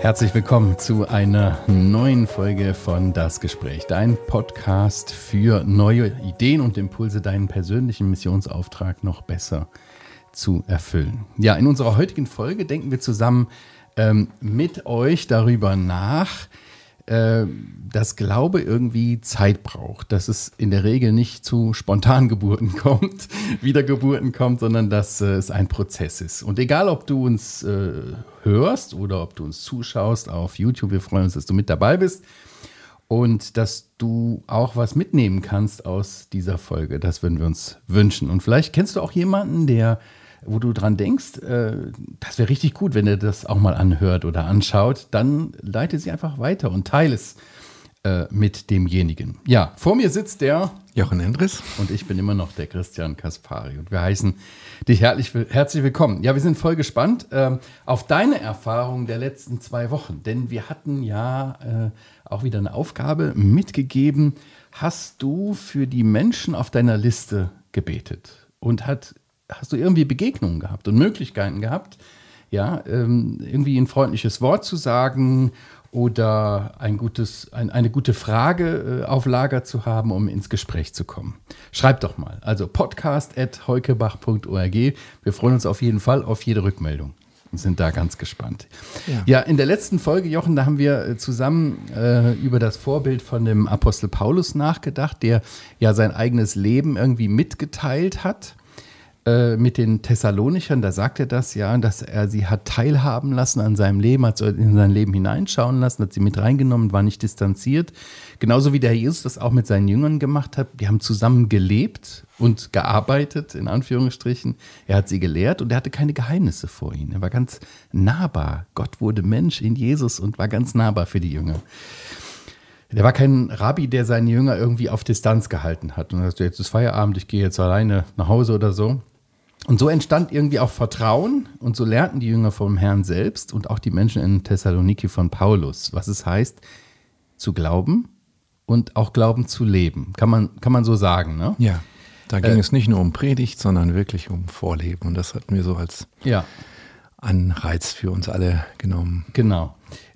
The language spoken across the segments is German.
Herzlich willkommen zu einer neuen Folge von Das Gespräch, dein Podcast für neue Ideen und Impulse, deinen persönlichen Missionsauftrag noch besser zu erfüllen. Ja, in unserer heutigen Folge denken wir zusammen ähm, mit euch darüber nach, äh, dass Glaube irgendwie Zeit braucht, dass es in der Regel nicht zu Spontangeburten kommt, Wiedergeburten kommt, sondern dass äh, es ein Prozess ist. Und egal, ob du uns äh, hörst oder ob du uns zuschaust auf YouTube, wir freuen uns, dass du mit dabei bist und dass du auch was mitnehmen kannst aus dieser Folge. Das würden wir uns wünschen. Und vielleicht kennst du auch jemanden, der wo du dran denkst, äh, das wäre richtig gut, wenn er das auch mal anhört oder anschaut, dann leite sie einfach weiter und teile es äh, mit demjenigen. Ja, vor mir sitzt der Jochen Endres und ich bin immer noch der Christian Kaspari und wir heißen dich herzlich, herzlich willkommen. Ja, wir sind voll gespannt äh, auf deine Erfahrungen der letzten zwei Wochen, denn wir hatten ja äh, auch wieder eine Aufgabe mitgegeben. Hast du für die Menschen auf deiner Liste gebetet und hat hast du irgendwie Begegnungen gehabt und Möglichkeiten gehabt, ja, ähm, irgendwie ein freundliches Wort zu sagen oder ein gutes, ein, eine gute Frage äh, auf Lager zu haben, um ins Gespräch zu kommen. Schreib doch mal. Also podcast.heukebach.org. Wir freuen uns auf jeden Fall auf jede Rückmeldung und sind da ganz gespannt. Ja, ja in der letzten Folge, Jochen, da haben wir äh, zusammen äh, über das Vorbild von dem Apostel Paulus nachgedacht, der ja sein eigenes Leben irgendwie mitgeteilt hat äh, mit den Thessalonichern, da sagt er das ja, dass er sie hat teilhaben lassen an seinem Leben, hat in sein Leben hineinschauen lassen, hat sie mit reingenommen, war nicht distanziert. Genauso wie der Jesus das auch mit seinen Jüngern gemacht hat. Die haben zusammen gelebt und gearbeitet, in Anführungsstrichen. Er hat sie gelehrt und er hatte keine Geheimnisse vor ihnen. Er war ganz nahbar. Gott wurde Mensch in Jesus und war ganz nahbar für die Jünger. Der war kein Rabbi, der seine Jünger irgendwie auf Distanz gehalten hat und sagt, jetzt ist Feierabend, ich gehe jetzt alleine nach Hause oder so, und so entstand irgendwie auch Vertrauen und so lernten die Jünger vom Herrn selbst und auch die Menschen in Thessaloniki von Paulus, was es heißt, zu glauben und auch Glauben zu leben. Kann man, kann man so sagen, ne? Ja, da ging äh, es nicht nur um Predigt, sondern wirklich um Vorleben. Und das hatten wir so als ja. Anreiz für uns alle genommen. Genau.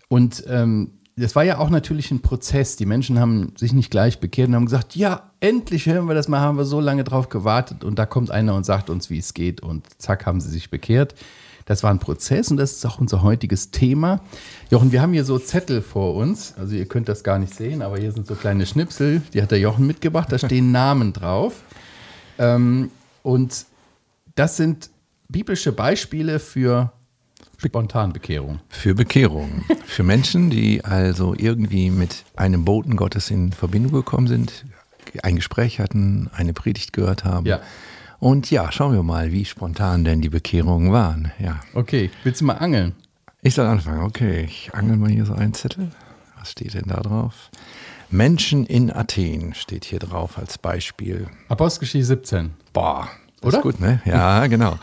Und ähm, das war ja auch natürlich ein Prozess. Die Menschen haben sich nicht gleich bekehrt und haben gesagt, ja, endlich hören wir das mal, haben wir so lange drauf gewartet und da kommt einer und sagt uns, wie es geht und zack, haben sie sich bekehrt. Das war ein Prozess und das ist auch unser heutiges Thema. Jochen, wir haben hier so Zettel vor uns. Also ihr könnt das gar nicht sehen, aber hier sind so kleine Schnipsel, die hat der Jochen mitgebracht, da stehen Namen drauf. Ähm, und das sind biblische Beispiele für Spontanbekehrung. Für Bekehrung. Für Menschen, die also irgendwie mit einem Boten Gottes in Verbindung gekommen sind, ein Gespräch hatten, eine Predigt gehört haben. Ja. Und ja, schauen wir mal, wie spontan denn die Bekehrungen waren. Ja. Okay, willst du mal angeln? Ich soll anfangen. Okay, ich angel mal hier so einen Zettel. Was steht denn da drauf? Menschen in Athen steht hier drauf als Beispiel. Apostelgeschichte 17. Boah, das Oder? ist gut, ne? Ja, genau.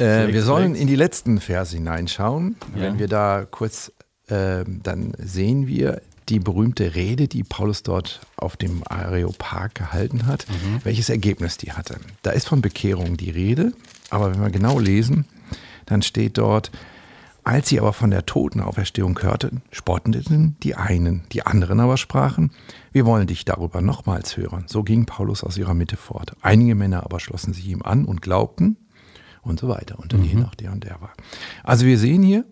Äh, wir sollen in die letzten Verse hineinschauen. Ja. Wenn wir da kurz, äh, dann sehen wir die berühmte Rede, die Paulus dort auf dem Areopag gehalten hat, mhm. welches Ergebnis die hatte. Da ist von Bekehrung die Rede, aber wenn wir genau lesen, dann steht dort, als sie aber von der Totenauferstehung hörten, spotteten die einen, die anderen aber sprachen, wir wollen dich darüber nochmals hören. So ging Paulus aus ihrer Mitte fort. Einige Männer aber schlossen sich ihm an und glaubten, und so weiter. Und dann mhm. je nach der und der war. Also wir sehen hier,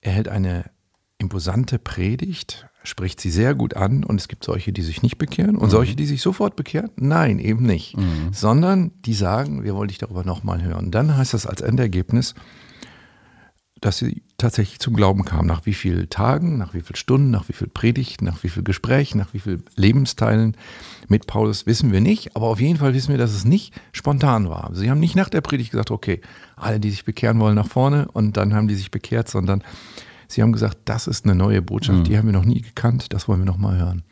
er hält eine imposante Predigt, spricht sie sehr gut an und es gibt solche, die sich nicht bekehren und mhm. solche, die sich sofort bekehren? Nein, eben nicht. Mhm. Sondern die sagen, wir wollen dich darüber nochmal hören. Dann heißt das als Endergebnis, dass sie tatsächlich zum Glauben kamen. Nach wie vielen Tagen, nach wie vielen Stunden, nach wie viel Predigt, nach wie viel Gespräch, nach wie viel Lebensteilen mit Paulus wissen wir nicht. Aber auf jeden Fall wissen wir, dass es nicht spontan war. Sie haben nicht nach der Predigt gesagt, okay, alle, die sich bekehren wollen, nach vorne und dann haben die sich bekehrt, sondern sie haben gesagt, das ist eine neue Botschaft, mhm. die haben wir noch nie gekannt, das wollen wir noch mal hören.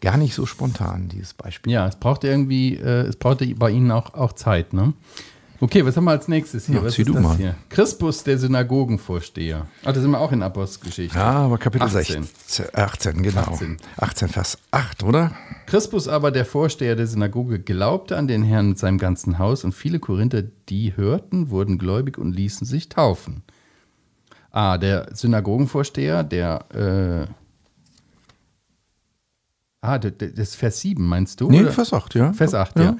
Gar nicht so spontan, dieses Beispiel. Ja, es braucht irgendwie, äh, es brauchte bei Ihnen auch, auch Zeit, ne? Okay, was haben wir als nächstes hier? Ja, was zieh du mal. Hier? Crispus, der Synagogenvorsteher. Ach, da sind wir auch in Apostelgeschichte. Ja, aber Kapitel 18. 16, 18, genau. 18. 18, Vers 8, oder? Crispus aber, der Vorsteher der Synagoge, glaubte an den Herrn mit seinem ganzen Haus und viele Korinther, die hörten, wurden gläubig und ließen sich taufen. Ah, der Synagogenvorsteher, der äh, Ah, das ist Vers 7, meinst du? Nee, oder? Vers 8, ja. Vers 8, ja. ja.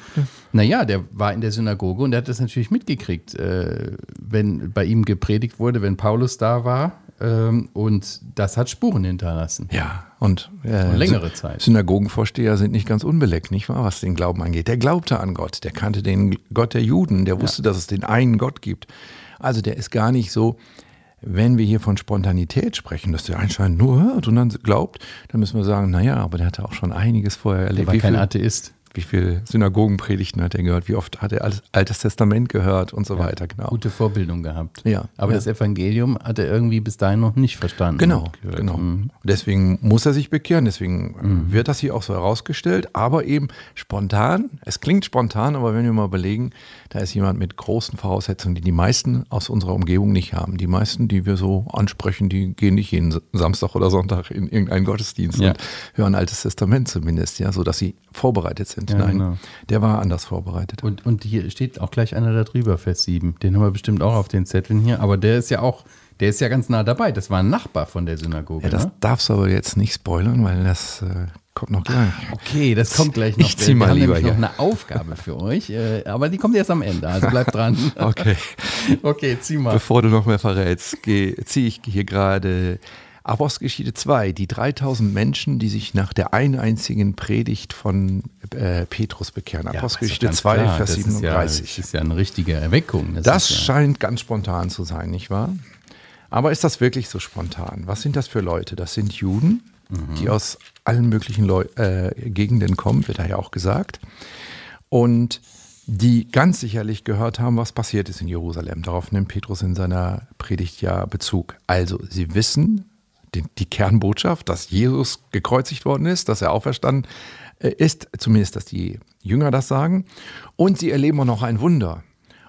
Naja, der war in der Synagoge und der hat das natürlich mitgekriegt, äh, wenn bei ihm gepredigt wurde, wenn Paulus da war. Ähm, und das hat Spuren hinterlassen. Ja, und, äh, längere Zeit. Synagogenvorsteher sind nicht ganz unbeleckt, nicht wahr, was den Glauben angeht. Der glaubte an Gott, der kannte den Gott der Juden, der wusste, ja. dass es den einen Gott gibt. Also der ist gar nicht so wenn wir hier von Spontanität sprechen, dass der anscheinend nur hört und dann glaubt, dann müssen wir sagen, naja, aber der hatte auch schon einiges vorher erlebt. Der war kein Atheist wie viele Synagogenpredigten hat er gehört, wie oft hat er Altes Testament gehört und so ja, weiter. Genau. Gute Vorbildung gehabt. Ja. Aber ja. das Evangelium hat er irgendwie bis dahin noch nicht verstanden. Genau, genau. Mhm. Deswegen muss er sich bekehren, deswegen mhm. wird das hier auch so herausgestellt, aber eben spontan. Es klingt spontan, aber wenn wir mal überlegen, da ist jemand mit großen Voraussetzungen, die die meisten aus unserer Umgebung nicht haben. Die meisten, die wir so ansprechen, die gehen nicht jeden Samstag oder Sonntag in irgendeinen Gottesdienst ja. und hören Altes Testament zumindest, ja, sodass sie vorbereitet sind sind. Ja, Nein, genau. der war anders vorbereitet. Und, und hier steht auch gleich einer da drüber, Vers 7. Den haben wir bestimmt auch auf den Zetteln hier. Aber der ist ja auch, der ist ja ganz nah dabei. Das war ein Nachbar von der Synagoge. Ja, das ne? darfst du aber jetzt nicht spoilern, weil das äh, kommt noch gleich. Okay, das kommt gleich noch. Ich zieh mal lieber haben noch eine Aufgabe für euch, äh, aber die kommt erst am Ende, also bleib dran. okay. Okay, zieh mal. Bevor du noch mehr verrätst, ziehe ich hier gerade Apostelgeschichte 2, die 3000 Menschen, die sich nach der einen einzigen Predigt von äh, Petrus bekehren. Ja, Apostelgeschichte 2, klar. Vers das 37. Ist ja, das ist ja eine richtige Erweckung. Das, das scheint ja ganz spontan zu sein, nicht wahr? Aber ist das wirklich so spontan? Was sind das für Leute? Das sind Juden, mhm. die aus allen möglichen Leu äh, Gegenden kommen, wird da ja auch gesagt. Und die ganz sicherlich gehört haben, was passiert ist in Jerusalem. Darauf nimmt Petrus in seiner Predigt ja Bezug. Also, sie wissen, die, die Kernbotschaft, dass Jesus gekreuzigt worden ist, dass er auferstanden äh, ist, zumindest, dass die Jünger das sagen. Und sie erleben auch noch ein Wunder.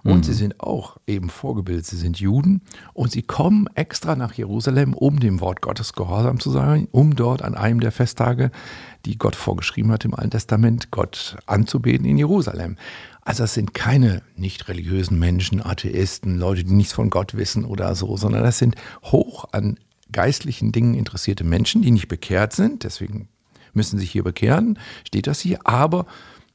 Und mhm. sie sind auch eben vorgebildet. Sie sind Juden und sie kommen extra nach Jerusalem, um dem Wort Gottes gehorsam zu sein, um dort an einem der Festtage, die Gott vorgeschrieben hat im Alten Testament, Gott anzubeten in Jerusalem. Also es sind keine nicht religiösen Menschen, Atheisten, Leute, die nichts von Gott wissen oder so, sondern das sind hoch an geistlichen Dingen interessierte Menschen, die nicht bekehrt sind, deswegen müssen sich hier bekehren, steht das hier, aber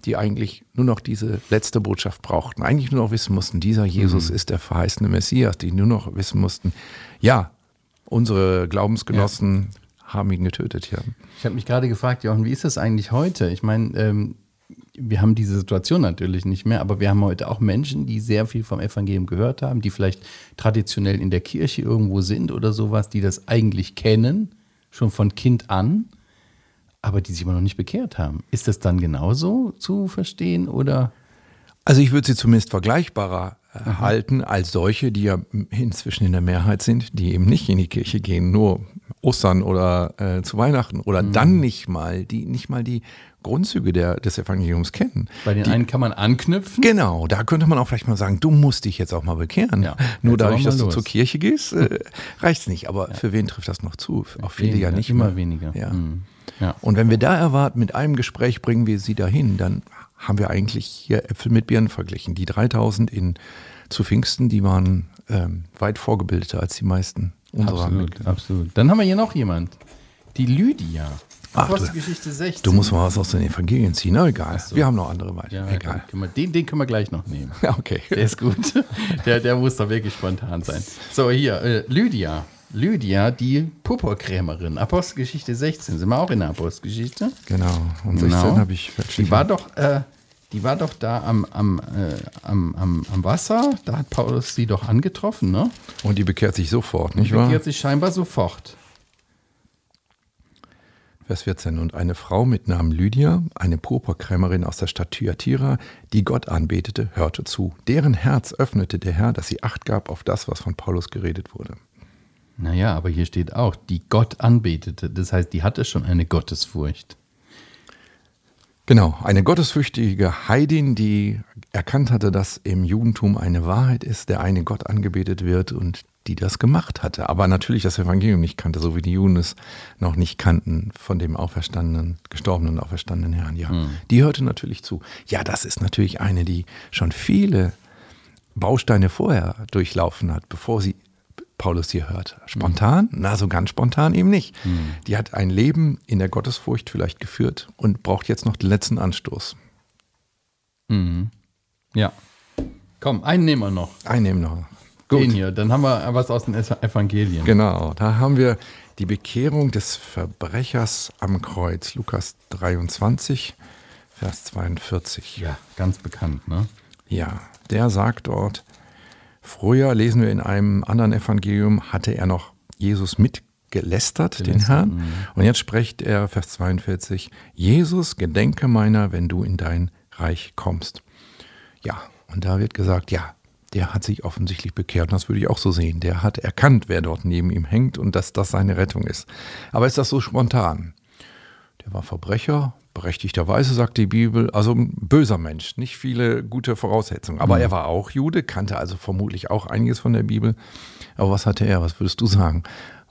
die eigentlich nur noch diese letzte Botschaft brauchten, eigentlich nur noch wissen mussten, dieser Jesus mhm. ist der verheißene Messias, die nur noch wissen mussten, ja, unsere Glaubensgenossen ja. haben ihn getötet. Ja. Ich habe mich gerade gefragt, Jochen, wie ist das eigentlich heute? Ich meine, ähm, wir haben diese Situation natürlich nicht mehr, aber wir haben heute auch Menschen, die sehr viel vom Evangelium gehört haben, die vielleicht traditionell in der Kirche irgendwo sind oder sowas, die das eigentlich kennen, schon von Kind an, aber die sich immer noch nicht bekehrt haben. Ist das dann genauso zu verstehen oder? Also ich würde sie zumindest vergleichbarer halten als solche, die ja inzwischen in der Mehrheit sind, die eben nicht in die Kirche gehen, nur Ostern oder äh, zu Weihnachten oder mhm. dann nicht mal, die nicht mal die Grundzüge der, des Evangeliums kennen. Bei den die, einen kann man anknüpfen. Genau, da könnte man auch vielleicht mal sagen, du musst dich jetzt auch mal bekehren. Ja, Nur dadurch, dass los. du zur Kirche gehst, äh, reicht es nicht. Aber ja. für wen trifft das noch zu? Auch viele weniger, ja nicht immer mehr. weniger. Ja. Mhm. ja. Und wenn wir da erwarten, mit einem Gespräch bringen wir sie dahin, dann haben wir eigentlich hier Äpfel mit Birnen verglichen. Die 3000 in, zu Pfingsten, die waren ähm, weit vorgebildeter als die meisten unserer Absolut, absolut. Dann haben wir hier noch jemand. Die Lydia. Ach, Apostelgeschichte 16. Du musst mal was aus den Evangelien ziehen. Na, egal. So. Wir haben noch andere weiter. Ja, egal. Wir, den, den können wir gleich noch nehmen. Ja, okay. Der ist gut. Der, der muss doch wirklich spontan sein. So, hier, äh, Lydia. Lydia, die Purpurkrämerin. Apostelgeschichte 16. Sind wir auch in der Apostelgeschichte? Genau. Und 16 genau. habe ich. Die war doch. Äh, die war doch da am, am, äh, am, am, am Wasser, da hat Paulus sie doch angetroffen, ne? Und die bekehrt sich sofort, nicht wahr? Die bekehrt sich scheinbar sofort. Vers 14. Und eine Frau mit Namen Lydia, eine Purpurkrämerin aus der Stadt Thyatira, die Gott anbetete, hörte zu. Deren Herz öffnete der Herr, dass sie Acht gab auf das, was von Paulus geredet wurde. Naja, aber hier steht auch, die Gott anbetete. Das heißt, die hatte schon eine Gottesfurcht. Genau, eine gottesfürchtige Heidin, die erkannt hatte, dass im Judentum eine Wahrheit ist, der eine Gott angebetet wird und die das gemacht hatte. Aber natürlich das Evangelium nicht kannte, so wie die Juden es noch nicht kannten von dem auferstandenen, gestorbenen, auferstandenen Herrn. Ja, mhm. die hörte natürlich zu. Ja, das ist natürlich eine, die schon viele Bausteine vorher durchlaufen hat, bevor sie Paulus hier hört. Spontan? Mhm. Na, so ganz spontan eben nicht. Mhm. Die hat ein Leben in der Gottesfurcht vielleicht geführt und braucht jetzt noch den letzten Anstoß. Mhm. Ja. Komm, einen nehmen wir noch. Einen nehmen wir noch. Gut. Den hier, dann haben wir was aus den Evangelien. Genau, da haben wir die Bekehrung des Verbrechers am Kreuz. Lukas 23, Vers 42. Ja, ganz bekannt, ne? Ja, der sagt dort, Früher lesen wir in einem anderen Evangelium, hatte er noch Jesus mitgelästert, den Herrn. Mhm. Und jetzt spricht er, Vers 42, Jesus, gedenke meiner, wenn du in dein Reich kommst. Ja, und da wird gesagt, ja, der hat sich offensichtlich bekehrt. Und das würde ich auch so sehen. Der hat erkannt, wer dort neben ihm hängt und dass das seine Rettung ist. Aber ist das so spontan? Der war Verbrecher, berechtigterweise sagt die Bibel, also ein böser Mensch, nicht viele gute Voraussetzungen. Aber mhm. er war auch Jude, kannte also vermutlich auch einiges von der Bibel. Aber was hatte er? Was würdest du sagen?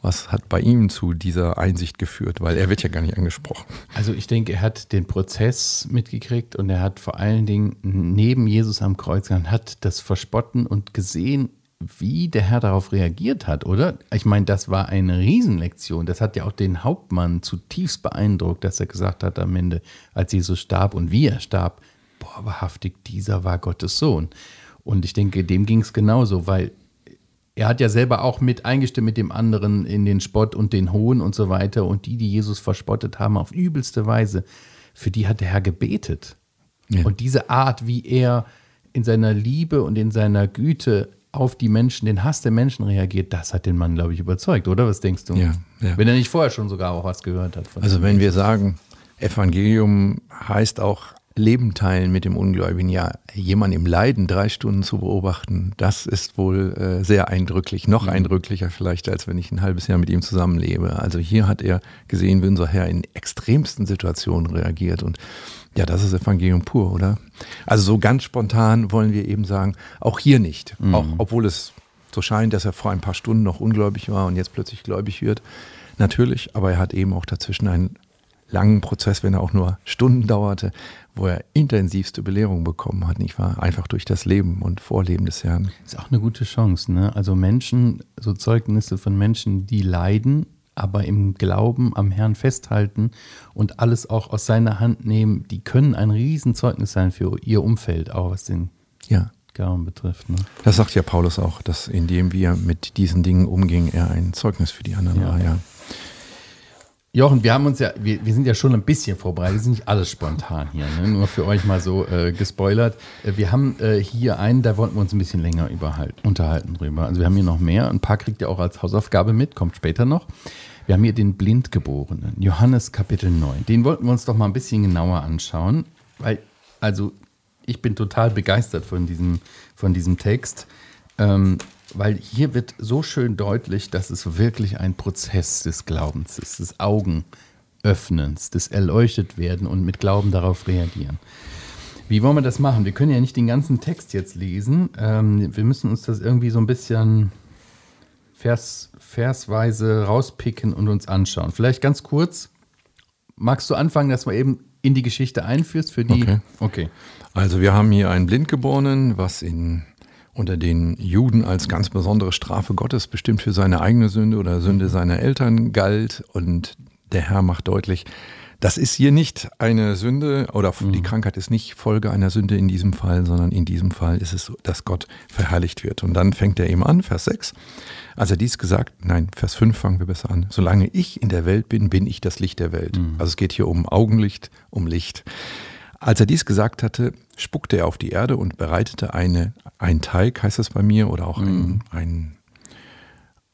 Was hat bei ihm zu dieser Einsicht geführt? Weil er wird ja gar nicht angesprochen. Also ich denke, er hat den Prozess mitgekriegt und er hat vor allen Dingen neben Jesus am Kreuz, hat das Verspotten und gesehen, wie der Herr darauf reagiert hat, oder? Ich meine, das war eine Riesenlektion. Das hat ja auch den Hauptmann zutiefst beeindruckt, dass er gesagt hat am Ende, als Jesus starb und wie er starb, boah, wahrhaftig, dieser war Gottes Sohn. Und ich denke, dem ging es genauso, weil er hat ja selber auch mit eingestimmt mit dem anderen in den Spott und den Hohn und so weiter. Und die, die Jesus verspottet haben, auf übelste Weise, für die hat der Herr gebetet. Ja. Und diese Art, wie er in seiner Liebe und in seiner Güte auf die Menschen, den Hass der Menschen reagiert, das hat den Mann, glaube ich, überzeugt, oder? Was denkst du? Ja, ja. Wenn er nicht vorher schon sogar auch was gehört hat. also wenn wir sagen, Evangelium heißt auch Leben teilen mit dem Ungläubigen, ja, jemand im Leiden drei Stunden zu beobachten, das ist wohl äh, sehr eindrücklich, noch mhm. eindrücklicher vielleicht, als wenn ich ein halbes Jahr mit ihm zusammenlebe. Also hier hat er gesehen, wie unser Herr in extremsten Situationen reagiert und ja, das ist Evangelium pur, oder? Also so ganz spontan wollen wir eben sagen, auch hier nicht. Mhm. Auch obwohl es so scheint, dass er vor ein paar Stunden noch ungläubig war und jetzt plötzlich gläubig wird. Natürlich, aber er hat eben auch dazwischen einen langen Prozess, wenn er auch nur Stunden dauerte, wo er intensivste Belehrung bekommen hat, nicht wahr? Einfach durch das Leben und Vorleben des Herrn. Ist auch eine gute Chance, ne? Also Menschen, so Zeugnisse von Menschen, die leiden aber im Glauben am Herrn festhalten und alles auch aus seiner Hand nehmen, die können ein Riesenzeugnis sein für ihr Umfeld, auch was den ja. Glauben betrifft. Ne? Das sagt ja Paulus auch, dass indem wir mit diesen Dingen umgingen, er ein Zeugnis für die anderen ja. war, ja. Jochen, wir haben uns ja, wir, wir sind ja schon ein bisschen vorbereitet, wir sind nicht alles spontan hier, ne? nur für euch mal so äh, gespoilert. Äh, wir haben äh, hier einen, da wollten wir uns ein bisschen länger unterhalten drüber. Also wir haben hier noch mehr, ein paar kriegt ihr auch als Hausaufgabe mit, kommt später noch. Wir haben hier den Blindgeborenen, Johannes Kapitel 9. Den wollten wir uns doch mal ein bisschen genauer anschauen, weil, also ich bin total begeistert von diesem, von diesem Text. Ähm, weil hier wird so schön deutlich, dass es wirklich ein Prozess des Glaubens ist, des Augenöffnens, des Erleuchtet werden und mit Glauben darauf reagieren. Wie wollen wir das machen? Wir können ja nicht den ganzen Text jetzt lesen. Ähm, wir müssen uns das irgendwie so ein bisschen vers, versweise rauspicken und uns anschauen. Vielleicht ganz kurz. Magst du anfangen, dass du eben in die Geschichte einführst für die? Okay. okay. Also wir haben hier einen Blindgeborenen, was in unter den Juden als ganz besondere Strafe Gottes bestimmt für seine eigene Sünde oder Sünde seiner Eltern galt. Und der Herr macht deutlich, das ist hier nicht eine Sünde oder die mhm. Krankheit ist nicht Folge einer Sünde in diesem Fall, sondern in diesem Fall ist es so, dass Gott verherrlicht wird. Und dann fängt er eben an, Vers 6. Als er dies gesagt, nein, Vers 5 fangen wir besser an. Solange ich in der Welt bin, bin ich das Licht der Welt. Mhm. Also es geht hier um Augenlicht, um Licht. Als er dies gesagt hatte, spuckte er auf die Erde und bereitete eine, einen Teig, heißt es bei mir, oder auch mhm. ein,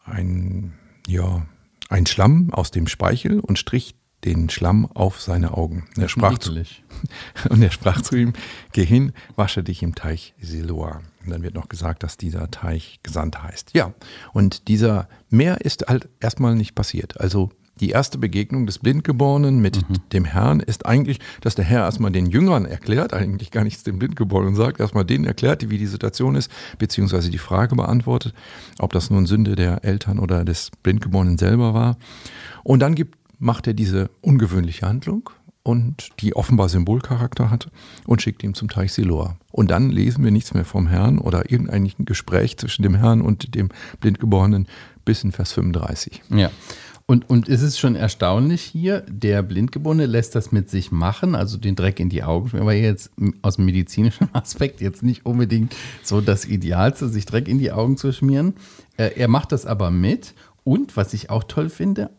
ein, ein, ja, ein Schlamm aus dem Speichel und strich den Schlamm auf seine Augen. Er sprach zu, und er sprach zu ihm, geh hin, wasche dich im Teich Siloa. Und dann wird noch gesagt, dass dieser Teich gesandt heißt. Ja, und dieser Meer ist halt erstmal nicht passiert. Also die erste Begegnung des Blindgeborenen mit mhm. dem Herrn ist eigentlich, dass der Herr erstmal den Jüngern erklärt, eigentlich gar nichts dem Blindgeborenen sagt, erstmal denen erklärt, wie die Situation ist, beziehungsweise die Frage beantwortet, ob das nun Sünde der Eltern oder des Blindgeborenen selber war. Und dann gibt, macht er diese ungewöhnliche Handlung, und die offenbar Symbolcharakter hat und schickt ihn zum Teich Siloa. Und dann lesen wir nichts mehr vom Herrn oder irgendein Gespräch zwischen dem Herrn und dem Blindgeborenen bis in Vers 35. Ja. Und, und es ist schon erstaunlich hier, der Blindgeborene lässt das mit sich machen, also den Dreck in die Augen, aber jetzt aus dem medizinischen Aspekt jetzt nicht unbedingt so das Idealste, sich Dreck in die Augen zu schmieren. Äh, er macht das aber mit und was ich auch toll finde,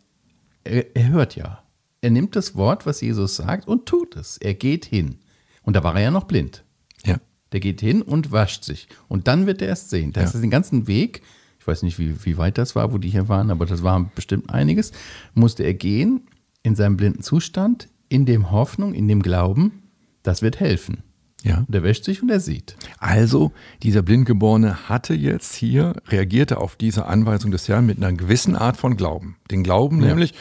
er, er hört ja er nimmt das Wort, was Jesus sagt, und tut es. Er geht hin. Und da war er ja noch blind. Ja. Der geht hin und wascht sich. Und dann wird er erst sehen. Das ja. ist den ganzen Weg, ich weiß nicht, wie, wie weit das war, wo die hier waren, aber das war bestimmt einiges, musste er gehen in seinem blinden Zustand, in dem Hoffnung, in dem Glauben, das wird helfen. Ja. Und er wäscht sich und er sieht. Also, dieser Blindgeborene hatte jetzt hier, reagierte auf diese Anweisung des Herrn mit einer gewissen Art von Glauben. Den Glauben ja. nämlich,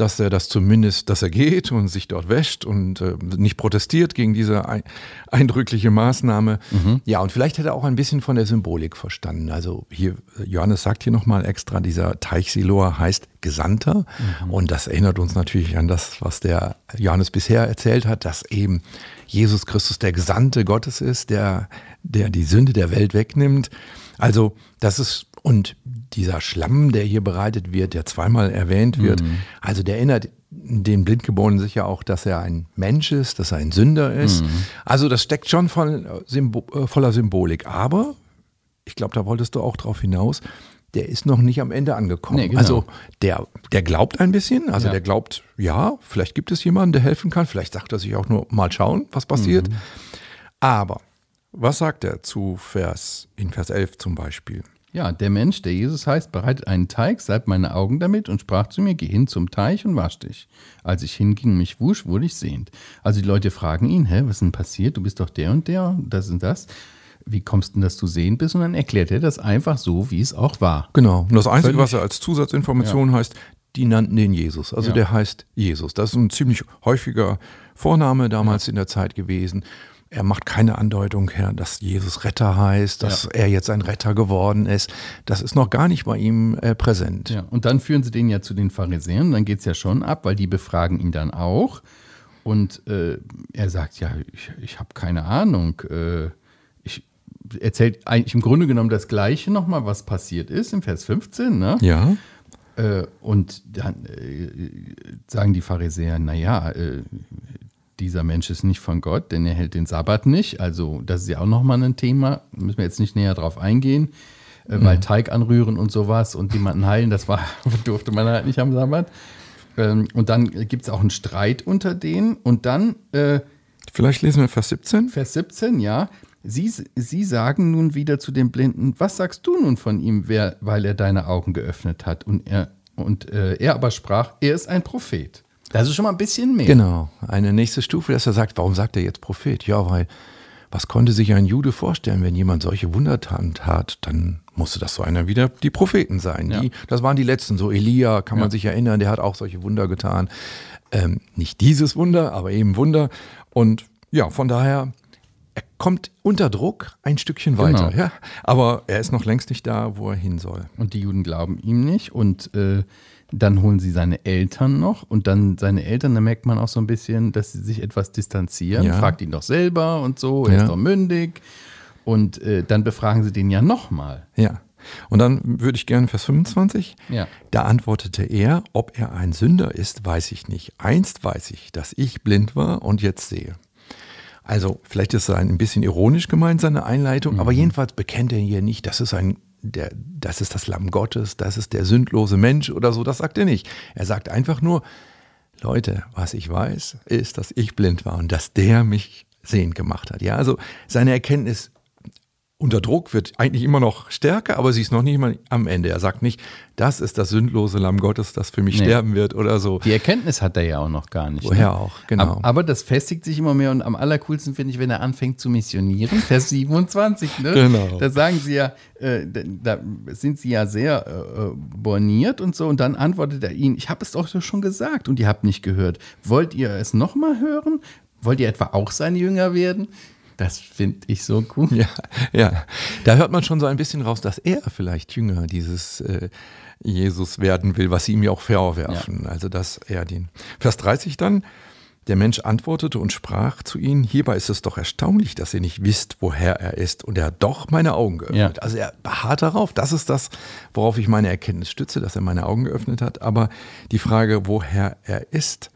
dass er das zumindest, dass er geht und sich dort wäscht und äh, nicht protestiert gegen diese ein, eindrückliche Maßnahme. Mhm. Ja, und vielleicht hätte er auch ein bisschen von der Symbolik verstanden. Also hier, Johannes sagt hier nochmal extra, dieser Teich Siloa heißt Gesandter. Mhm. Und das erinnert uns natürlich an das, was der Johannes bisher erzählt hat, dass eben Jesus Christus der Gesandte Gottes ist, der, der die Sünde der Welt wegnimmt. Also, das ist und dieser Schlamm, der hier bereitet wird, der zweimal erwähnt wird, mhm. also der erinnert den Blindgeborenen sicher auch, dass er ein Mensch ist, dass er ein Sünder ist. Mhm. Also das steckt schon voll, äh, voller Symbolik. Aber, ich glaube, da wolltest du auch drauf hinaus, der ist noch nicht am Ende angekommen. Nee, genau. Also der, der glaubt ein bisschen, also ja. der glaubt, ja, vielleicht gibt es jemanden, der helfen kann, vielleicht sagt er sich auch nur mal schauen, was passiert. Mhm. Aber was sagt er zu Vers, in Vers 11 zum Beispiel? Ja, der Mensch, der Jesus heißt, bereitet einen Teig, salbt meine Augen damit und sprach zu mir, geh hin zum Teich und wasch dich. Als ich hinging und mich wusch, wurde ich sehend. Also die Leute fragen ihn, hä, was ist denn passiert? Du bist doch der und der, das und das. Wie kommst du denn, dass du sehend bist? Und dann erklärt er das einfach so, wie es auch war. Genau. Und das Einzige, Völlig, was er als Zusatzinformation ja. heißt, die nannten den Jesus. Also ja. der heißt Jesus. Das ist ein ziemlich häufiger Vorname damals ja. in der Zeit gewesen. Er macht keine Andeutung her, dass Jesus Retter heißt, dass ja. er jetzt ein Retter geworden ist. Das ist noch gar nicht bei ihm äh, präsent. Ja, und dann führen sie den ja zu den Pharisäern, dann geht es ja schon ab, weil die befragen ihn dann auch. Und äh, er sagt, ja, ich, ich habe keine Ahnung. Äh, ich erzählt eigentlich im Grunde genommen das Gleiche nochmal, was passiert ist im Vers 15. Ne? Ja. Äh, und dann äh, sagen die Pharisäer, naja, äh, dieser Mensch ist nicht von Gott, denn er hält den Sabbat nicht. Also das ist ja auch nochmal ein Thema, da müssen wir jetzt nicht näher drauf eingehen, äh, mhm. weil Teig anrühren und sowas und jemanden heilen, das war, durfte man halt nicht am Sabbat. Ähm, und dann gibt es auch einen Streit unter denen und dann... Äh, Vielleicht lesen wir Vers 17. Vers 17, ja. Sie, sie sagen nun wieder zu dem Blinden, was sagst du nun von ihm, wer, weil er deine Augen geöffnet hat? Und er, und äh, er aber sprach, er ist ein Prophet. Das ist schon mal ein bisschen mehr. Genau. Eine nächste Stufe, dass er sagt, warum sagt er jetzt Prophet? Ja, weil was konnte sich ein Jude vorstellen, wenn jemand solche Wundertaten tat, dann musste das so einer wieder die Propheten sein. Ja. Die, das waren die letzten, so Elia, kann man sich erinnern, der hat auch solche Wunder getan. Ähm, nicht dieses Wunder, aber eben Wunder. Und ja, von daher, er kommt unter Druck ein Stückchen weiter. Genau. Ja? Aber er ist noch längst nicht da, wo er hin soll. Und die Juden glauben ihm nicht und äh, dann holen sie seine Eltern noch und dann seine Eltern, da merkt man auch so ein bisschen, dass sie sich etwas distanzieren. Ja. Fragt ihn doch selber und so, er ja. ist doch mündig. Und äh, dann befragen sie den ja nochmal. Ja. Und dann würde ich gerne Vers 25. Ja. Da antwortete er, ob er ein Sünder ist, weiß ich nicht. Einst weiß ich, dass ich blind war und jetzt sehe. Also vielleicht ist es ein bisschen ironisch gemeint, seine Einleitung, mhm. aber jedenfalls bekennt er hier nicht, das ist ein der, das ist das Lamm Gottes, das ist der sündlose Mensch oder so, das sagt er nicht. Er sagt einfach nur, Leute, was ich weiß, ist, dass ich blind war und dass der mich sehend gemacht hat. Ja, also seine Erkenntnis unter Druck, wird eigentlich immer noch stärker, aber sie ist noch nicht mal am Ende. Er sagt nicht, das ist das sündlose Lamm Gottes, das für mich nee. sterben wird oder so. Die Erkenntnis hat er ja auch noch gar nicht. Woher ne? auch, genau. Aber, aber, das festigt sich immer mehr und am allercoolsten finde ich, wenn er anfängt zu missionieren, Vers 27. Ne? Genau. Da sagen sie ja, äh, da sind sie ja sehr äh, borniert und so und dann antwortet er ihnen, ich habe es doch schon gesagt und ihr habt nicht gehört. Wollt ihr es nochmal hören? Wollt ihr etwa auch sein Jünger werden? Das finde ich so cool. Ja, ja, da hört man schon so ein bisschen raus, dass er vielleicht Jünger dieses äh, Jesus werden will, was sie ihm ja auch vorwerfen. Ja. Also, dass er den. Vers 30 dann. Der Mensch antwortete und sprach zu ihnen: Hierbei ist es doch erstaunlich, dass ihr nicht wisst, woher er ist. Und er hat doch meine Augen geöffnet. Ja. Also, er beharrt darauf. Das ist das, worauf ich meine Erkenntnis stütze, dass er meine Augen geöffnet hat. Aber die Frage, woher er ist,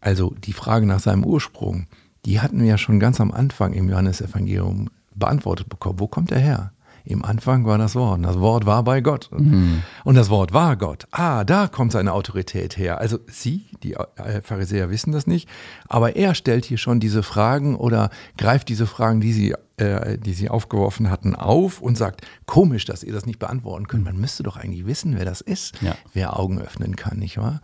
also die Frage nach seinem Ursprung, die hatten wir ja schon ganz am Anfang im Johannesevangelium beantwortet bekommen. Wo kommt er her? Im Anfang war das Wort. Und das Wort war bei Gott. Mhm. Und das Wort war Gott. Ah, da kommt seine Autorität her. Also Sie, die äh, Pharisäer, wissen das nicht. Aber er stellt hier schon diese Fragen oder greift diese Fragen, die Sie, äh, die Sie aufgeworfen hatten, auf und sagt, komisch, dass ihr das nicht beantworten könnt. Man müsste doch eigentlich wissen, wer das ist, ja. wer Augen öffnen kann, nicht wahr?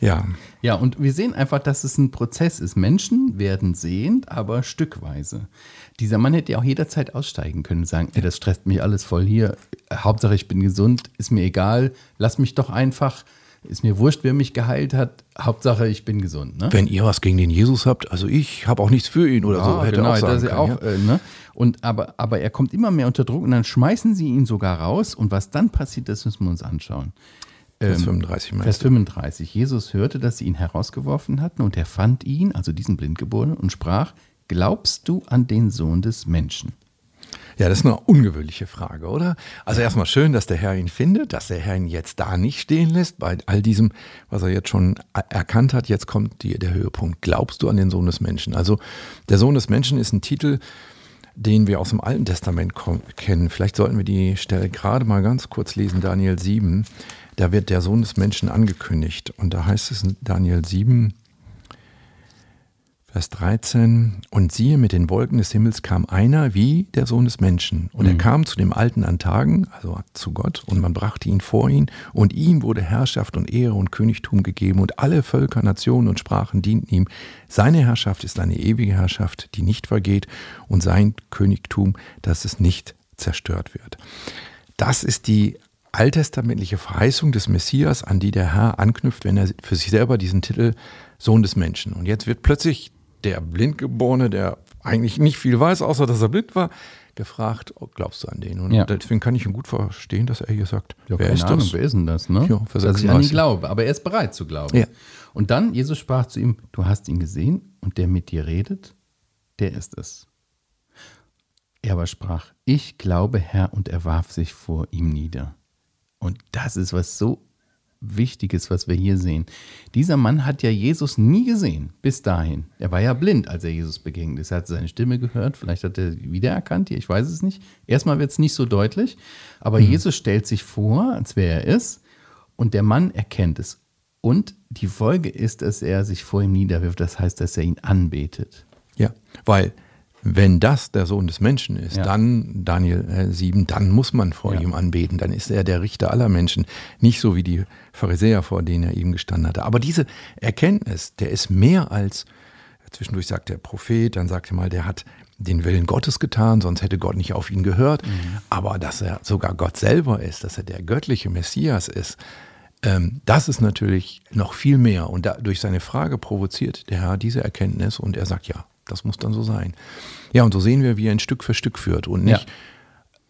Ja. Ja, und wir sehen einfach, dass es ein Prozess ist. Menschen werden sehend, aber stückweise. Dieser Mann hätte ja auch jederzeit aussteigen können und sagen, ey, das stresst mich alles voll hier. Hauptsache, ich bin gesund, ist mir egal, lass mich doch einfach. Ist mir wurscht, wer mich geheilt hat. Hauptsache, ich bin gesund. Ne? Wenn ihr was gegen den Jesus habt, also ich habe auch nichts für ihn oder ja, so, hätte genau, auch sagen können, auch, ja. äh, ne? und, aber, aber er kommt immer mehr unter Druck und dann schmeißen sie ihn sogar raus. Und was dann passiert, das müssen wir uns anschauen. Vers 35. Ähm, Vers 35. Jesus hörte, dass sie ihn herausgeworfen hatten und er fand ihn, also diesen Blindgeborenen, und sprach, glaubst du an den Sohn des Menschen? Ja, das ist eine ungewöhnliche Frage, oder? Also erstmal schön, dass der Herr ihn findet, dass der Herr ihn jetzt da nicht stehen lässt, bei all diesem, was er jetzt schon erkannt hat. Jetzt kommt die, der Höhepunkt. Glaubst du an den Sohn des Menschen? Also der Sohn des Menschen ist ein Titel, den wir aus dem Alten Testament kennen. Vielleicht sollten wir die Stelle gerade mal ganz kurz lesen, Daniel 7 da wird der Sohn des Menschen angekündigt. Und da heißt es in Daniel 7, Vers 13, und siehe, mit den Wolken des Himmels kam einer wie der Sohn des Menschen. Und mhm. er kam zu dem Alten an Tagen, also zu Gott, und man brachte ihn vor ihn, und ihm wurde Herrschaft und Ehre und Königtum gegeben, und alle Völker, Nationen und Sprachen dienten ihm. Seine Herrschaft ist eine ewige Herrschaft, die nicht vergeht, und sein Königtum, dass es nicht zerstört wird. Das ist die alttestamentliche Verheißung des Messias, an die der Herr anknüpft, wenn er für sich selber diesen Titel Sohn des Menschen. Und jetzt wird plötzlich der Blindgeborene, der eigentlich nicht viel weiß, außer dass er blind war, gefragt, oh, glaubst du an den? Und ja. deswegen kann ich ihn gut verstehen, dass er hier sagt, ja, wer ist Ahnung, das? Wer ist denn das? Ne? Ja, dass ich an ihn glaube, aber er ist bereit zu glauben. Ja. Und dann, Jesus sprach zu ihm, du hast ihn gesehen und der mit dir redet, der ist es. Er aber sprach, ich glaube, Herr, und er warf sich vor ihm nieder. Und das ist was so Wichtiges, was wir hier sehen. Dieser Mann hat ja Jesus nie gesehen, bis dahin. Er war ja blind, als er Jesus begegnet ist. Er hat seine Stimme gehört, vielleicht hat er wiedererkannt, ich weiß es nicht. Erstmal wird es nicht so deutlich, aber mhm. Jesus stellt sich vor, als wer er ist, und der Mann erkennt es. Und die Folge ist, dass er sich vor ihm niederwirft, das heißt, dass er ihn anbetet. Ja, weil wenn das der Sohn des Menschen ist, ja. dann, Daniel äh, 7, dann muss man vor ja. ihm anbeten. Dann ist er der Richter aller Menschen. Nicht so wie die Pharisäer, vor denen er eben gestanden hatte. Aber diese Erkenntnis, der ist mehr als, zwischendurch sagt der Prophet, dann sagt er mal, der hat den Willen Gottes getan, sonst hätte Gott nicht auf ihn gehört. Mhm. Aber dass er sogar Gott selber ist, dass er der göttliche Messias ist, ähm, das ist natürlich noch viel mehr. Und da, durch seine Frage provoziert der Herr diese Erkenntnis und er sagt, ja, das muss dann so sein. Ja, und so sehen wir, wie er ein Stück für Stück führt und nicht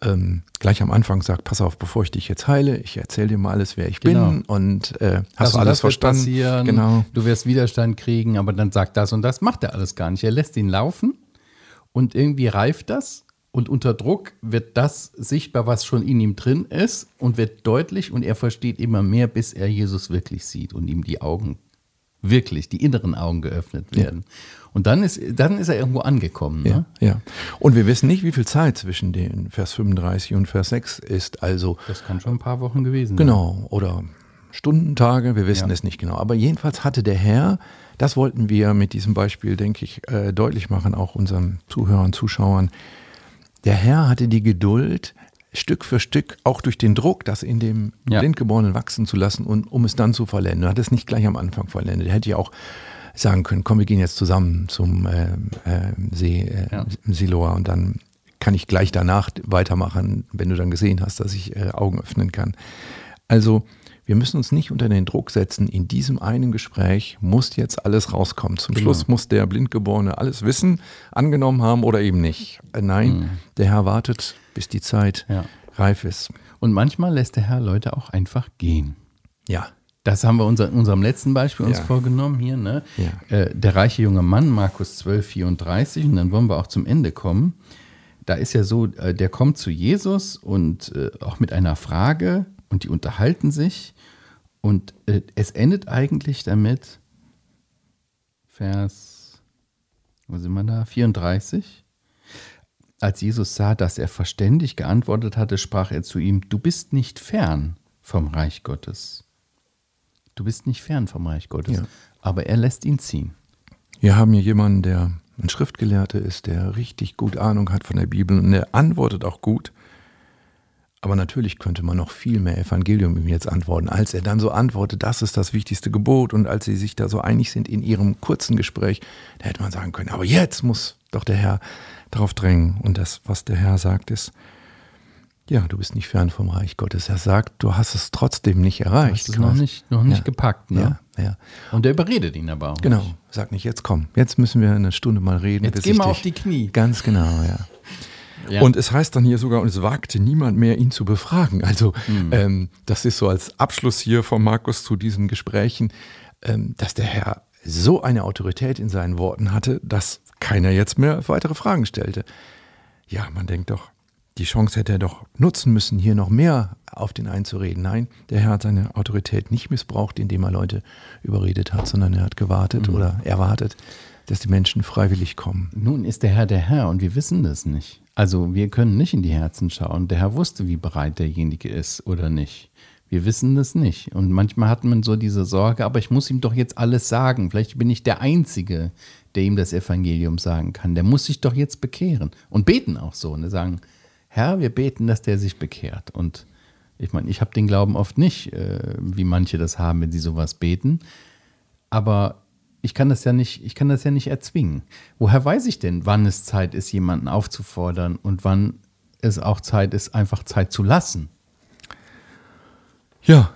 ja. ähm, gleich am Anfang sagt, pass auf, bevor ich dich jetzt heile, ich erzähle dir mal alles, wer ich genau. bin und äh, hast du alles verstanden? Genau. Du wirst Widerstand kriegen, aber dann sagt das und das, macht er alles gar nicht. Er lässt ihn laufen und irgendwie reift das und unter Druck wird das sichtbar, was schon in ihm drin ist und wird deutlich und er versteht immer mehr, bis er Jesus wirklich sieht und ihm die Augen wirklich, die inneren Augen geöffnet werden. Ja. Und dann ist, dann ist er irgendwo angekommen. Ne? Ja, ja. Und wir wissen nicht, wie viel Zeit zwischen den Vers 35 und Vers 6 ist. Also, das kann schon ein paar Wochen gewesen sein. Genau. Oder Stunden, Tage, wir wissen ja. es nicht genau. Aber jedenfalls hatte der Herr, das wollten wir mit diesem Beispiel, denke ich, äh, deutlich machen, auch unseren Zuhörern, Zuschauern, der Herr hatte die Geduld, Stück für Stück, auch durch den Druck, das in dem ja. Blindgeborenen wachsen zu lassen und um es dann zu vollenden. Er hat es nicht gleich am Anfang vollendet. Er hätte ja auch sagen können, komm, wir gehen jetzt zusammen zum äh, äh, See, äh, ja. Siloa und dann kann ich gleich danach weitermachen, wenn du dann gesehen hast, dass ich äh, Augen öffnen kann. Also wir müssen uns nicht unter den Druck setzen, in diesem einen Gespräch muss jetzt alles rauskommen. Zum genau. Schluss muss der Blindgeborene alles wissen, angenommen haben oder eben nicht. Äh, nein, mhm. der Herr wartet, bis die Zeit ja. reif ist. Und manchmal lässt der Herr Leute auch einfach gehen. Ja. Das haben wir unser, in unserem letzten Beispiel uns ja. vorgenommen hier. Ne? Ja. Äh, der reiche junge Mann, Markus 12, 34, und dann wollen wir auch zum Ende kommen. Da ist ja so, äh, der kommt zu Jesus und äh, auch mit einer Frage und die unterhalten sich. Und äh, es endet eigentlich damit, Vers, wo sind wir da? 34. Als Jesus sah, dass er verständig geantwortet hatte, sprach er zu ihm, du bist nicht fern vom Reich Gottes. Du bist nicht fern vom Reich Gottes. Ja. Aber er lässt ihn ziehen. Wir haben hier jemanden, der ein Schriftgelehrter ist, der richtig gut Ahnung hat von der Bibel und der antwortet auch gut. Aber natürlich könnte man noch viel mehr Evangelium ihm jetzt antworten, als er dann so antwortet, das ist das wichtigste Gebot. Und als sie sich da so einig sind in ihrem kurzen Gespräch, da hätte man sagen können, aber jetzt muss doch der Herr darauf drängen. Und das, was der Herr sagt, ist, ja, du bist nicht fern vom Reich Gottes. Er sagt, du hast es trotzdem nicht erreicht. Du hast es noch nicht, noch nicht ja. gepackt. Ne? Ja, ja. Und er überredet ihn aber auch. Genau. Sag nicht, jetzt komm, jetzt müssen wir eine Stunde mal reden. Jetzt geh mal auf die Knie. Ganz genau, ja. Ja. Und es heißt dann hier sogar, und es wagte niemand mehr, ihn zu befragen. Also mhm. ähm, das ist so als Abschluss hier von Markus zu diesen Gesprächen, ähm, dass der Herr so eine Autorität in seinen Worten hatte, dass keiner jetzt mehr weitere Fragen stellte. Ja, man denkt doch, die Chance hätte er doch nutzen müssen, hier noch mehr auf den einzureden. Nein, der Herr hat seine Autorität nicht missbraucht, indem er Leute überredet hat, sondern er hat gewartet mhm. oder erwartet, dass die Menschen freiwillig kommen. Nun ist der Herr der Herr und wir wissen das nicht. Also wir können nicht in die Herzen schauen. Der Herr wusste, wie bereit derjenige ist oder nicht. Wir wissen das nicht. Und manchmal hat man so diese Sorge, aber ich muss ihm doch jetzt alles sagen. Vielleicht bin ich der Einzige, der ihm das Evangelium sagen kann. Der muss sich doch jetzt bekehren. Und beten auch so. Und sagen, Herr, wir beten, dass der sich bekehrt. Und ich meine, ich habe den Glauben oft nicht, äh, wie manche das haben, wenn sie sowas beten. Aber ich kann das ja nicht, ich kann das ja nicht erzwingen. Woher weiß ich denn, wann es Zeit ist, jemanden aufzufordern und wann es auch Zeit ist, einfach Zeit zu lassen? Ja,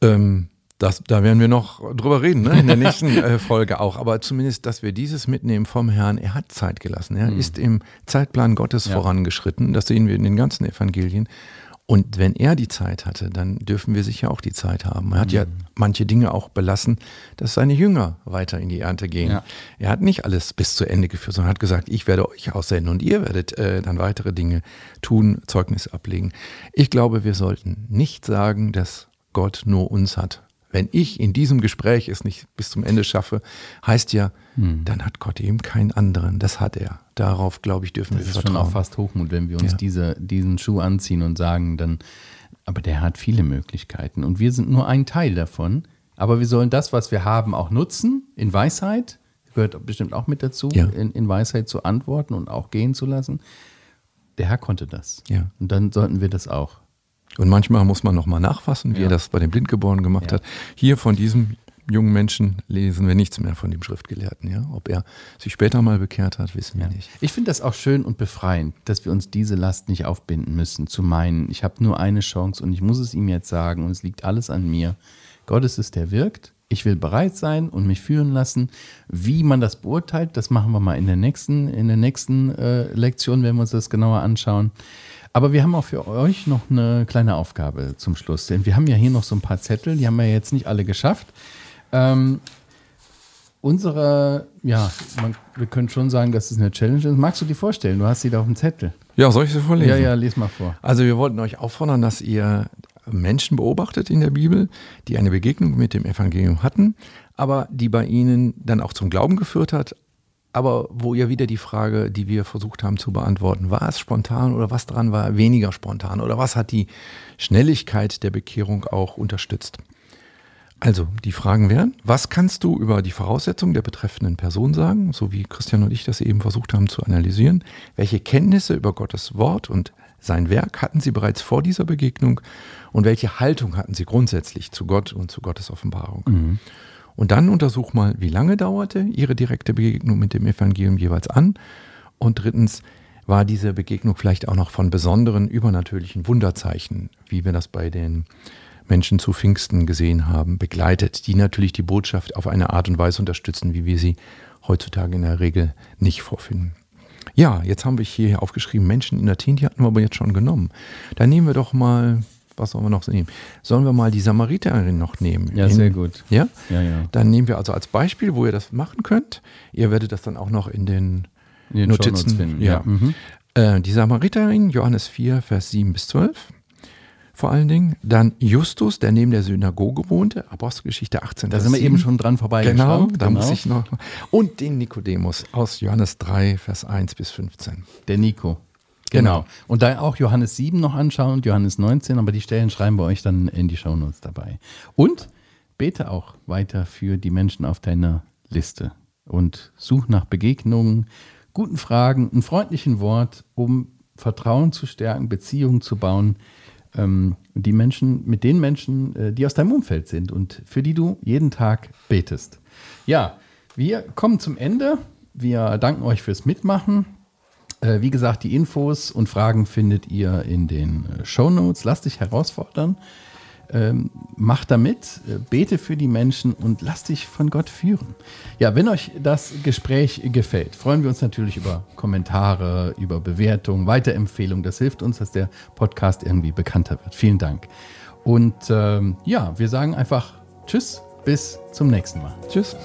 ähm, das, da werden wir noch drüber reden, ne? in der nächsten äh, Folge auch. Aber zumindest, dass wir dieses mitnehmen vom Herrn. Er hat Zeit gelassen. Er mhm. ist im Zeitplan Gottes ja. vorangeschritten. Das sehen wir in den ganzen Evangelien. Und wenn er die Zeit hatte, dann dürfen wir sicher auch die Zeit haben. Er hat mhm. ja manche Dinge auch belassen, dass seine Jünger weiter in die Ernte gehen. Ja. Er hat nicht alles bis zu Ende geführt, sondern hat gesagt, ich werde euch aussenden und ihr werdet äh, dann weitere Dinge tun, Zeugnis ablegen. Ich glaube, wir sollten nicht sagen, dass Gott nur uns hat wenn ich in diesem Gespräch es nicht bis zum Ende schaffe, heißt ja, hm. dann hat Gott eben keinen anderen. Das hat er. Darauf, glaube ich, dürfen das wir vertrauen. Das ist schon auch fast Hochmut, wenn wir uns ja. diese, diesen Schuh anziehen und sagen, dann, aber der hat viele Möglichkeiten und wir sind nur ein Teil davon. Aber wir sollen das, was wir haben, auch nutzen in Weisheit. Gehört bestimmt auch mit dazu, ja. in, in Weisheit zu antworten und auch gehen zu lassen. Der Herr konnte das. Ja. Und dann sollten wir das auch. Und manchmal muss man nochmal nachfassen, wie ja. er das bei den Blindgeborenen gemacht ja. hat. Hier von diesem jungen Menschen lesen wir nichts mehr von dem Schriftgelehrten. Ja? Ob er sich später mal bekehrt hat, wissen wir nicht. Ich finde das auch schön und befreiend, dass wir uns diese Last nicht aufbinden müssen, zu meinen, ich habe nur eine Chance und ich muss es ihm jetzt sagen und es liegt alles an mir. Gott ist es, der wirkt. Ich will bereit sein und mich führen lassen. Wie man das beurteilt, das machen wir mal in der nächsten, in der nächsten äh, Lektion, wenn wir uns das genauer anschauen. Aber wir haben auch für euch noch eine kleine Aufgabe zum Schluss. Denn wir haben ja hier noch so ein paar Zettel, die haben wir jetzt nicht alle geschafft. Ähm, unsere, ja, man, wir können schon sagen, dass es eine Challenge ist. Magst du die vorstellen? Du hast sie da auf dem Zettel. Ja, soll ich sie vorlesen? Ja, ja, lies mal vor. Also wir wollten euch auffordern, dass ihr Menschen beobachtet in der Bibel, die eine Begegnung mit dem Evangelium hatten, aber die bei ihnen dann auch zum Glauben geführt hat, aber wo ja wieder die Frage, die wir versucht haben zu beantworten, war es spontan oder was dran war weniger spontan oder was hat die Schnelligkeit der Bekehrung auch unterstützt? Also, die Fragen wären, was kannst du über die Voraussetzungen der betreffenden Person sagen, so wie Christian und ich das eben versucht haben zu analysieren? Welche Kenntnisse über Gottes Wort und sein Werk hatten sie bereits vor dieser Begegnung und welche Haltung hatten sie grundsätzlich zu Gott und zu Gottes Offenbarung? Mhm. Und dann untersuch mal, wie lange dauerte ihre direkte Begegnung mit dem Evangelium jeweils an? Und drittens, war diese Begegnung vielleicht auch noch von besonderen übernatürlichen Wunderzeichen, wie wir das bei den Menschen zu Pfingsten gesehen haben, begleitet, die natürlich die Botschaft auf eine Art und Weise unterstützen, wie wir sie heutzutage in der Regel nicht vorfinden. Ja, jetzt haben wir hier aufgeschrieben, Menschen in Athen, die hatten wir aber jetzt schon genommen. Dann nehmen wir doch mal, was sollen wir noch nehmen? Sollen wir mal die Samariterin noch nehmen? Ja, in, sehr gut. Ja? ja? Ja, Dann nehmen wir also als Beispiel, wo ihr das machen könnt. Ihr werdet das dann auch noch in den, in den Notizen finden. Ja. ja. Mhm. Äh, die Samariterin, Johannes 4, Vers 7 bis 12 vor allen Dingen. Dann Justus, der neben der Synagoge wohnte, Apostelgeschichte 18. Da sind wir eben schon dran vorbei. Genau, da genau. muss ich noch. Und den Nikodemus aus Johannes 3, Vers 1 bis 15. Der Nico. Genau. genau. Und da auch Johannes 7 noch anschauen und Johannes 19, aber die Stellen schreiben wir euch dann in die Shownotes dabei. Und bete auch weiter für die Menschen auf deiner Liste und such nach Begegnungen, guten Fragen, einem freundlichen Wort, um Vertrauen zu stärken, Beziehungen zu bauen ähm, die Menschen, mit den Menschen, äh, die aus deinem Umfeld sind und für die du jeden Tag betest. Ja, wir kommen zum Ende. Wir danken euch fürs Mitmachen. Äh, wie gesagt, die Infos und Fragen findet ihr in den äh, Show Notes. Lasst dich herausfordern ähm, mach damit, äh, bete für die Menschen und lass dich von Gott führen. Ja, wenn euch das Gespräch gefällt, freuen wir uns natürlich über Kommentare, über Bewertungen, Weiterempfehlungen. Das hilft uns, dass der Podcast irgendwie bekannter wird. Vielen Dank. Und ähm, ja, wir sagen einfach Tschüss, bis zum nächsten Mal. Tschüss.